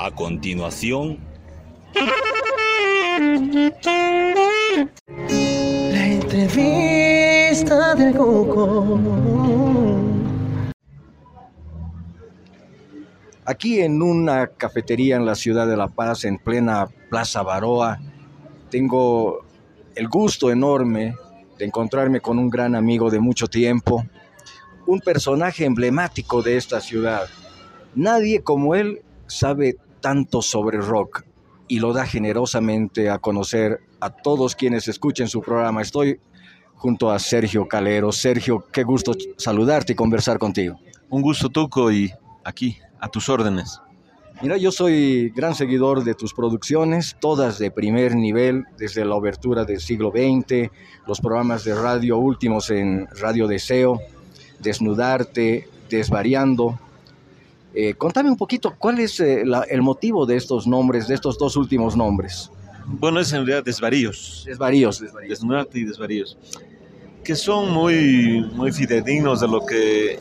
A continuación, La entrevista del Coco. Aquí en una cafetería en la ciudad de La Paz, en plena Plaza Baroa, tengo el gusto enorme de encontrarme con un gran amigo de mucho tiempo, un personaje emblemático de esta ciudad. Nadie como él sabe tanto sobre rock y lo da generosamente a conocer a todos quienes escuchen su programa. Estoy junto a Sergio Calero. Sergio, qué gusto saludarte y conversar contigo. Un gusto, Tuco, y aquí, a tus órdenes. Mira, yo soy gran seguidor de tus producciones, todas de primer nivel, desde la obertura del siglo XX, los programas de radio últimos en Radio Deseo, Desnudarte, Desvariando. Eh, contame un poquito, ¿cuál es eh, la- el motivo de estos nombres, de estos dos últimos nombres? Bueno, es en realidad desvaríos. Desvaríos, desvaríos. Y desvaríos. Que son muy, muy fidedignos de lo que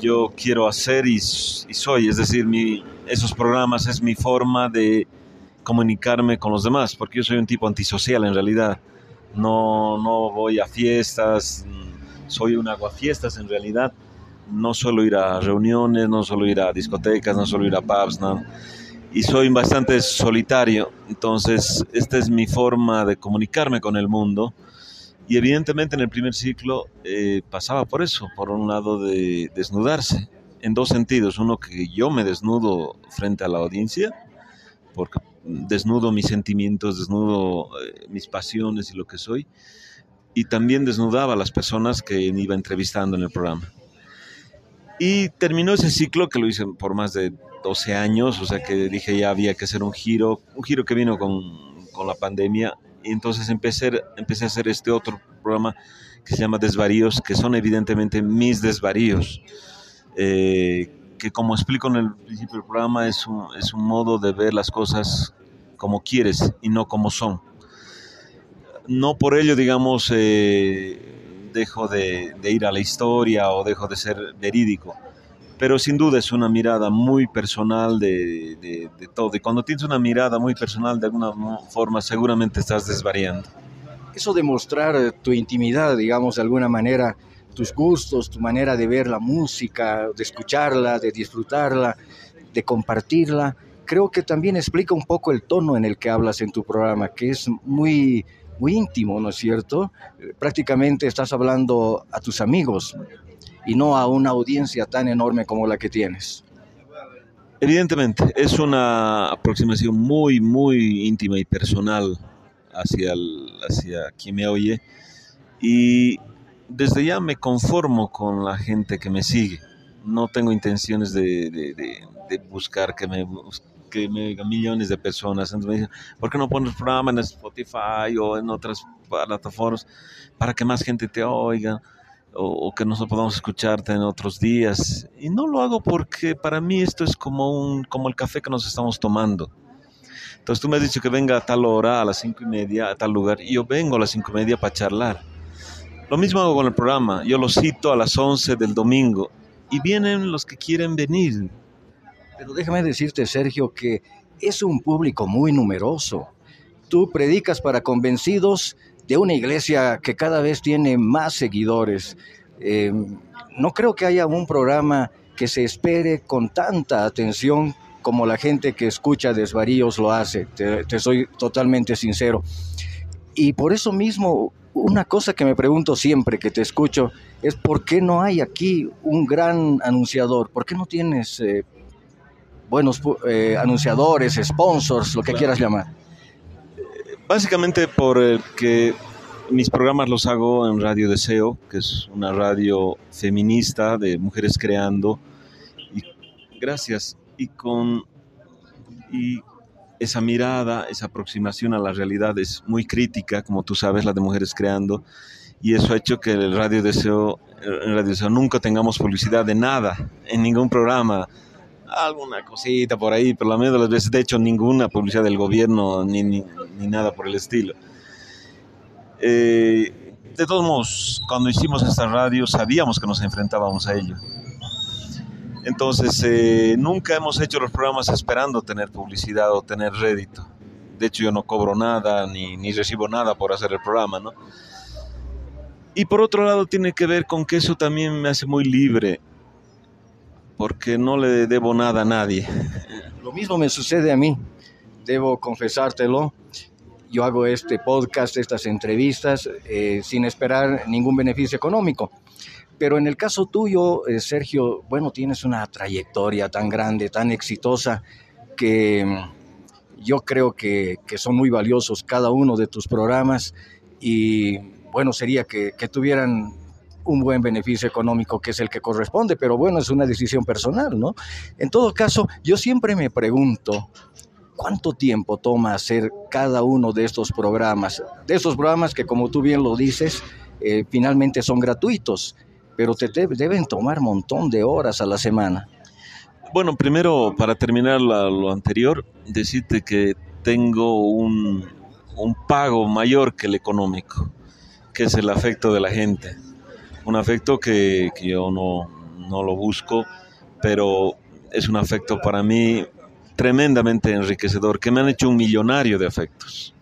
yo quiero hacer y, soy. Es decir, mi, esos programas es mi forma de comunicarme con los demás, porque yo soy un tipo antisocial en realidad. No, no voy a fiestas, soy un aguafiestas en realidad. No suelo ir a reuniones, no suelo ir a discotecas, no suelo ir a pubs, no. Y soy bastante solitario, entonces esta es mi forma de comunicarme con el mundo. Y evidentemente en el primer ciclo eh, pasaba por eso, por un lado de desnudarse, en dos sentidos. Uno, que yo me desnudo frente a la audiencia, porque desnudo mis sentimientos, desnudo eh, mis pasiones y lo que soy, y también desnudaba a las personas que iba entrevistando en el programa. Y terminó ese ciclo que lo hice por más de 12 años, o sea que dije ya había que hacer un giro, un giro que vino con, con la pandemia, y entonces empecé, empecé a hacer este otro programa que se llama Desvaríos, que son evidentemente mis desvaríos, eh, que como explico en el principio del programa es un, es un modo de ver las cosas como quieres y no como son. No por ello, digamos, eh, dejo de, ir a la historia o dejo de ser verídico, pero sin duda es una mirada muy personal de, de- de todo. Y cuando tienes una mirada muy personal, de alguna forma, seguramente estás desvariando. Eso de mostrar eh, tu intimidad, digamos, de alguna manera, tus gustos, tu manera de ver la música, de escucharla, de disfrutarla, de compartirla, creo que también explica un poco el tono en el que hablas en tu programa, que es muy, muy íntimo, ¿no es cierto? Eh, Prácticamente estás hablando a tus amigos y no a una audiencia tan enorme como la que tienes. Evidentemente, es una aproximación muy, muy íntima y personal hacia, el- hacia quien me oye. Y desde ya me conformo con la gente que me sigue. No tengo intenciones de, de- de- de buscar que me, que me millones de personas. Entonces me dicen, ¿por qué no pones programa en Spotify o en otras plataformas para que más gente te oiga? o, o que nosotros podamos escucharte en otros días. Y no lo hago porque para mí esto es como, un, como el café que nos estamos tomando. Entonces tú me has dicho que venga a tal hora, a las cinco y media, a tal lugar, y yo vengo a las cinco y media para charlar. Lo mismo hago con el programa. Yo lo cito a las 11 del domingo y vienen los que quieren venir. Pero déjame decirte, Sergio, que es un público muy numeroso. Tú predicas para convencidos de una iglesia que cada vez tiene más seguidores. Eh, no creo que haya un programa que se espere con tanta atención como la gente que escucha Desvaríos lo hace. Te, te soy totalmente sincero. Y por eso mismo, una cosa que me pregunto siempre que te escucho es por qué no hay aquí un gran anunciador. ¿Por qué no tienes eh, buenos eh, anunciadores, sponsors, lo que Claro. quieras llamar? Básicamente porque mis programas los hago en Radio Deseo, que es una radio feminista de mujeres creando. Y gracias. Y con y esa mirada, esa aproximación a la realidad es muy crítica, como tú sabes, la de mujeres creando. Y eso ha hecho que el Radio Deseo, en Radio Deseo nunca tengamos publicidad de nada, en ningún programa. Alguna cosita por ahí, pero la mayoría de las veces, de hecho, ninguna publicidad del gobierno ni, ni, ni nada por el estilo. Eh, de todos modos, cuando hicimos esta radio sabíamos que nos enfrentábamos a ello. Entonces, eh, nunca hemos hecho los programas esperando tener publicidad o tener rédito. De hecho, yo no cobro nada ni, ni recibo nada por hacer el programa, ¿no? Y por otro lado, tiene que ver con que eso también me hace muy libre, porque no le debo nada a nadie. Lo mismo me sucede a mí, debo confesártelo. Yo hago este podcast, estas entrevistas, eh, sin esperar ningún beneficio económico. Pero en el caso tuyo, eh, Sergio, bueno, tienes una trayectoria tan grande, tan exitosa, que mm, yo creo que, que son muy valiosos cada uno de tus programas y bueno sería que, que tuvieran un buen beneficio económico que es el que corresponde, pero bueno, es una decisión personal, ¿no? En todo caso, yo siempre me pregunto, ¿cuánto tiempo toma hacer cada uno de estos programas? De estos programas que, como tú bien lo dices, eh, finalmente son gratuitos, pero te, deben tomar un montón de horas a la semana. Bueno, primero, para terminar la, lo anterior, decirte que tengo un, un pago mayor que el económico, que es el afecto de la gente un afecto que, yo no, no, lo busco, pero es un afecto para mí tremendamente enriquecedor, que me han hecho un millonario de afectos.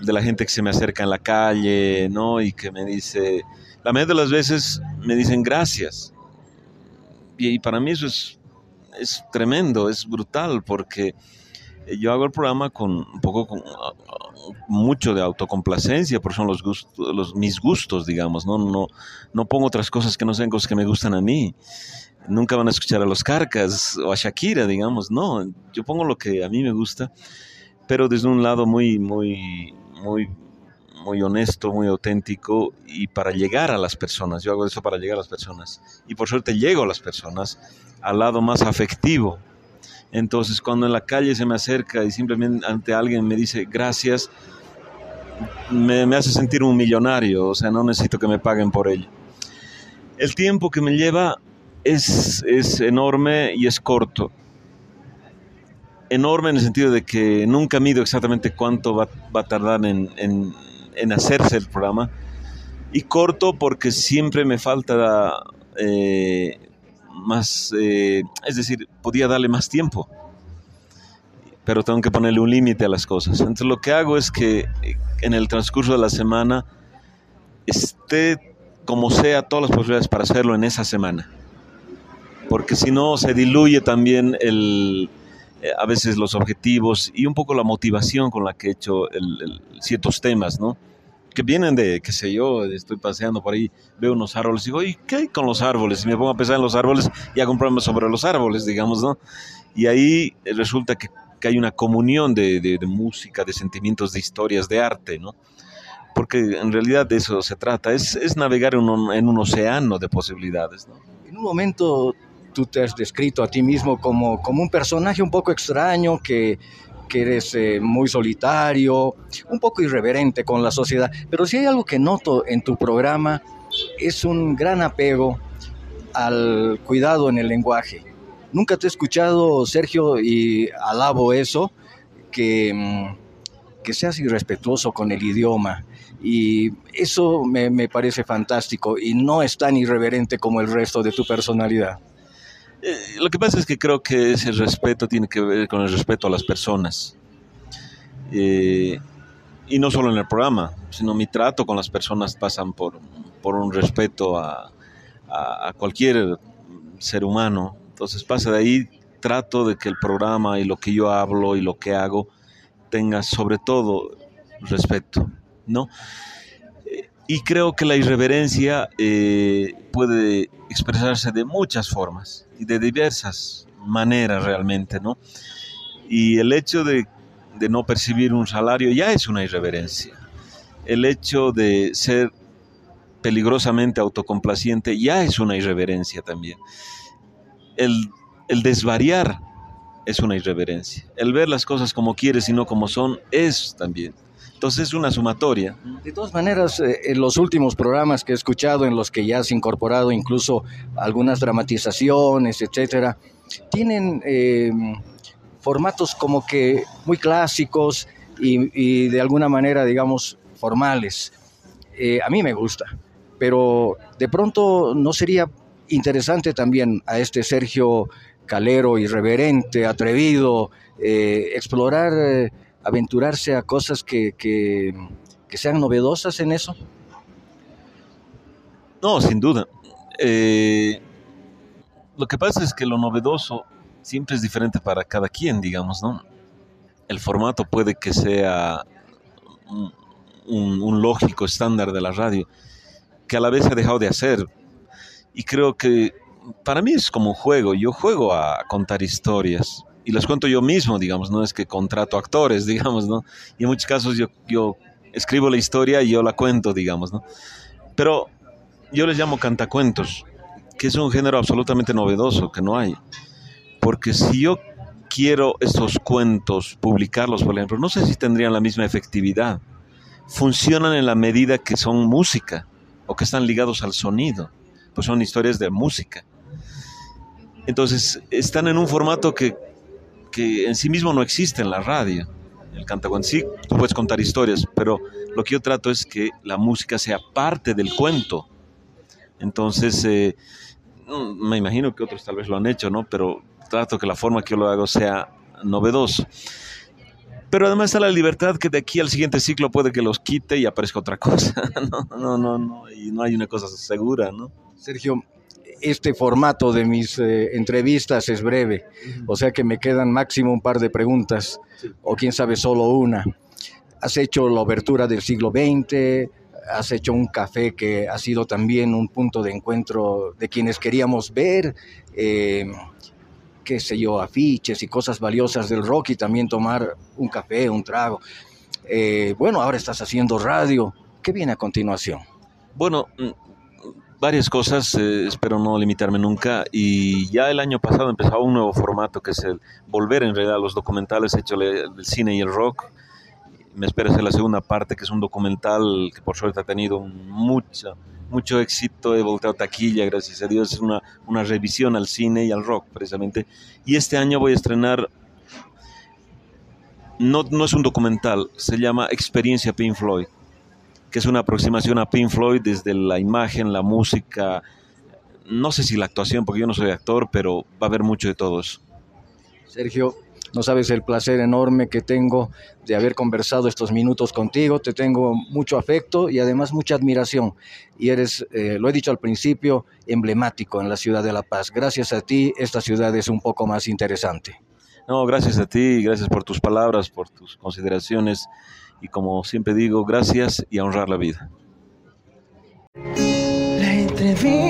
De la gente que se me acerca en la calle, ¿no? Y que me dice, la mayoría de las veces me dicen gracias. Y, y para mí eso es, es tremendo, es brutal, porque yo hago el programa con un poco con mucho de autocomplacencia, porque son los gustos, los, mis gustos, digamos, ¿no? No, no pongo otras cosas que no sean cosas que me gustan a mí. Nunca van a escuchar a los Carcas o a Shakira, digamos, no. Yo pongo lo que a mí me gusta, pero desde un lado muy, muy, muy, muy honesto, muy auténtico y para llegar a las personas. Yo hago eso para llegar a las personas. Y por suerte llego a las personas al lado más afectivo entonces, cuando en la calle se me acerca y simplemente ante alguien me dice gracias, me, hace sentir un millonario, o sea, no necesito que me paguen por ello. El tiempo que me lleva es, es enorme y es corto. Enorme en el sentido de que nunca mido exactamente cuánto va, va a tardar en, en, en, hacerse el programa. Y corto porque siempre me falta eh, más, eh, es decir, podía darle más tiempo, pero tengo que ponerle un límite a las cosas. Entonces lo que hago es que eh, en el transcurso de la semana esté como sea todas las posibilidades para hacerlo en esa semana, porque si no se diluye también el, eh, a veces los objetivos y un poco la motivación con la que he hecho el, ciertos temas, ¿no? Que vienen de, qué sé yo, estoy paseando por ahí, veo unos árboles y digo, ¿y qué hay con los árboles? Y me pongo a pensar en los árboles y programa sobre los árboles, digamos, ¿no? Y ahí resulta que, que hay una comunión de, de, de, música, de sentimientos, de historias, de arte, ¿no? Porque en realidad de eso se trata, es, es navegar en un, en un océano de posibilidades, ¿no? En un momento tú te has descrito a ti mismo como, como un personaje un poco extraño que que eres eh, muy solitario, un poco irreverente con la sociedad, pero si hay algo que noto en tu programa es un gran apego al cuidado en el lenguaje. Nunca te he escuchado, Sergio, y alabo eso, que, mm, que seas irrespetuoso con el idioma. Y eso me, me parece fantástico y no es tan irreverente como el resto de tu personalidad. Eh, lo que pasa es que creo que ese respeto tiene que ver con el respeto a las personas. Eh, y no solo en el programa, sino mi trato con las personas pasan por, por un respeto a, a, cualquier ser humano. Entonces pasa de ahí, trato de que el programa y lo que yo hablo y lo que hago tenga sobre todo respeto, ¿no? Y creo que la irreverencia eh, puede expresarse de muchas formas de diversas maneras realmente, ¿no? Y el hecho de, de no percibir un salario ya es una irreverencia. El hecho de ser peligrosamente autocomplaciente ya es una irreverencia también. El, el desvariar es una irreverencia. El ver las cosas como quieres y no como son es también. Entonces es una sumatoria. De todas maneras, eh, en los últimos programas que he escuchado, en los que ya has incorporado incluso algunas dramatizaciones, etcétera, tienen eh, formatos como que muy clásicos y, de alguna manera, digamos, formales. Eh, a mí me gusta, pero de pronto no sería interesante también a este Sergio Calero, irreverente, atrevido, eh, explorar, aventurarse a cosas que, que, sean novedosas en eso? No, sin duda. Eh, lo que pasa es que lo novedoso siempre es diferente para cada quien, digamos, ¿no? El formato puede que sea un, lógico estándar de la radio, que a la vez ha dejado de hacer. Y creo que para mí es como un juego. Yo juego a contar historias y las cuento yo mismo, digamos, no es que contrato actores, digamos, ¿no? Y en muchos casos yo, yo escribo la historia y yo la cuento, digamos, ¿no? Pero yo les llamo cantacuentos, que es un género absolutamente novedoso que no hay. Porque si yo quiero estos cuentos, publicarlos, por ejemplo, no sé si tendrían la misma efectividad. Funcionan en la medida que son música o que están ligados al sonido, pues son historias de música. Entonces, están en un formato que, que en sí mismo no existe en la radio. El cantacuentos sí, tú puedes contar historias, pero lo que yo trato es que la música sea parte del cuento. Entonces, eh, me imagino que otros tal vez lo han hecho, ¿no? Pero trato que la forma que yo lo hago sea novedoso. Pero además está la libertad que de aquí al siguiente ciclo puede que los quite y aparezca otra cosa. no, no, no, no, y no hay una cosa segura, ¿no? Sergio, este formato de mis eh, entrevistas es breve, o sea que me quedan máximo un par de preguntas, o quién sabe solo una. Has hecho la obertura del siglo XX, has hecho un café que ha sido también un punto de encuentro de quienes queríamos ver, eh, qué sé yo, afiches y cosas valiosas del rock y también tomar un café, un trago. Eh, bueno, ahora estás haciendo radio. ¿Qué viene a continuación? Bueno, varias cosas, eh, espero no limitarme nunca. Y ya el año pasado empezaba un nuevo formato que es el volver en realidad a los documentales hechos del cine y el rock. Me espera hacer la segunda parte, que es un documental que por suerte ha tenido mucho, mucho éxito, he volteado taquilla, gracias a Dios. Es una, una revisión al cine y al rock, precisamente. Y este año voy a estrenar no, no, es un documental, se llama Experiencia Pink Floyd que es una aproximación a Pink Floyd desde la imagen, la música, no sé si la actuación, porque yo no soy actor, pero va a haber mucho de todos. Sergio, no sabes el placer enorme que tengo de haber conversado estos minutos contigo. Te tengo mucho afecto y además mucha admiración. Y eres, eh, lo he dicho al principio, emblemático en la ciudad de La Paz. Gracias a ti, esta ciudad es un poco más interesante. No, gracias a ti, gracias por tus palabras, por tus consideraciones y como siempre digo, gracias y a honrar la vida. La entrevista.